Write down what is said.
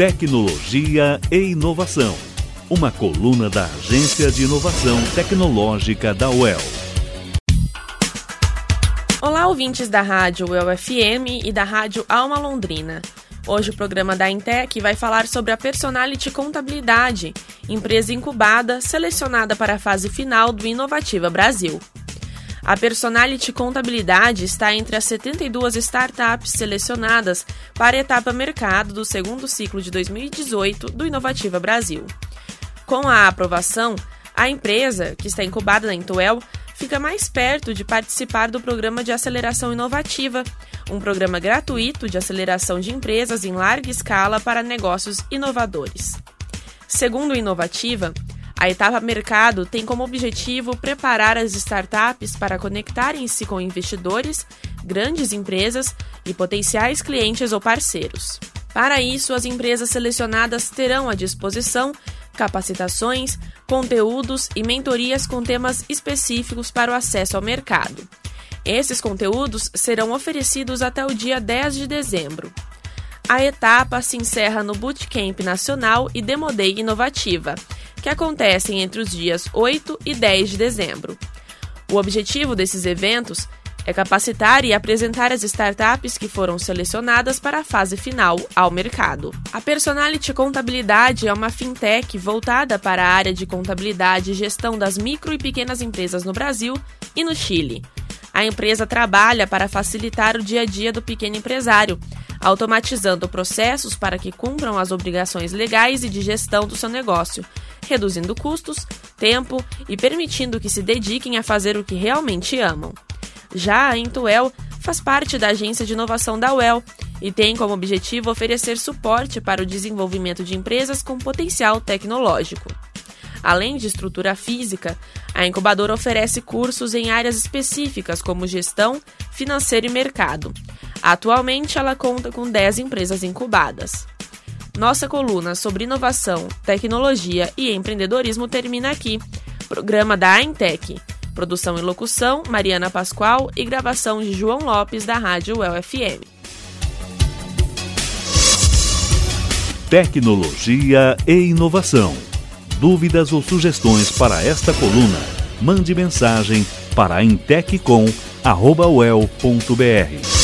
Tecnologia e Inovação. Uma coluna da Agência de Inovação Tecnológica da UEL. Olá, ouvintes da Rádio UEL FM e da Rádio Alma Londrina. Hoje o programa da Intec vai falar sobre a Personality Contabilidade, empresa incubada selecionada para a fase final do Inovativa Brasil. A Personality Contabilidade está entre as 72 startups selecionadas para a etapa mercado do segundo ciclo de 2018 do Inovativa Brasil. Com a aprovação, a empresa, que está incubada na Intuel, fica mais perto de participar do Programa de Aceleração Inovativa, um programa gratuito de aceleração de empresas em larga escala para negócios inovadores. Segundo o Inovativa, a etapa mercado tem como objetivo preparar as startups para conectarem-se com investidores, grandes empresas e potenciais clientes ou parceiros. Para isso, as empresas selecionadas terão à disposição capacitações, conteúdos e mentorias com temas específicos para o acesso ao mercado. Esses conteúdos serão oferecidos até o dia 10 de dezembro. A etapa se encerra no Bootcamp Nacional e Demodei Inovativa, que acontecem entre os dias 8 e 10 de dezembro. O objetivo desses eventos é capacitar e apresentar as startups que foram selecionadas para a fase final ao mercado. A Personality Contabilidade é uma fintech voltada para a área de contabilidade e gestão das micro e pequenas empresas no Brasil e no Chile. A empresa trabalha para facilitar o dia a dia do pequeno empresário, automatizando processos para que cumpram as obrigações legais e de gestão do seu negócio, reduzindo custos, tempo e permitindo que se dediquem a fazer o que realmente amam. Já a Intuel faz parte da agência de inovação da UEL e tem como objetivo oferecer suporte para o desenvolvimento de empresas com potencial tecnológico. Além de estrutura física, a incubadora oferece cursos em áreas específicas como gestão, financeiro e mercado. Atualmente, ela conta com 10 empresas incubadas. Nossa coluna sobre inovação, tecnologia e empreendedorismo termina aqui. Programa da Intec. Produção e locução: Mariana Pascoal e gravação de João Lopes da Rádio UEL-FM. Tecnologia e inovação. Dúvidas ou sugestões para esta coluna? Mande mensagem para inteccom.uel.br.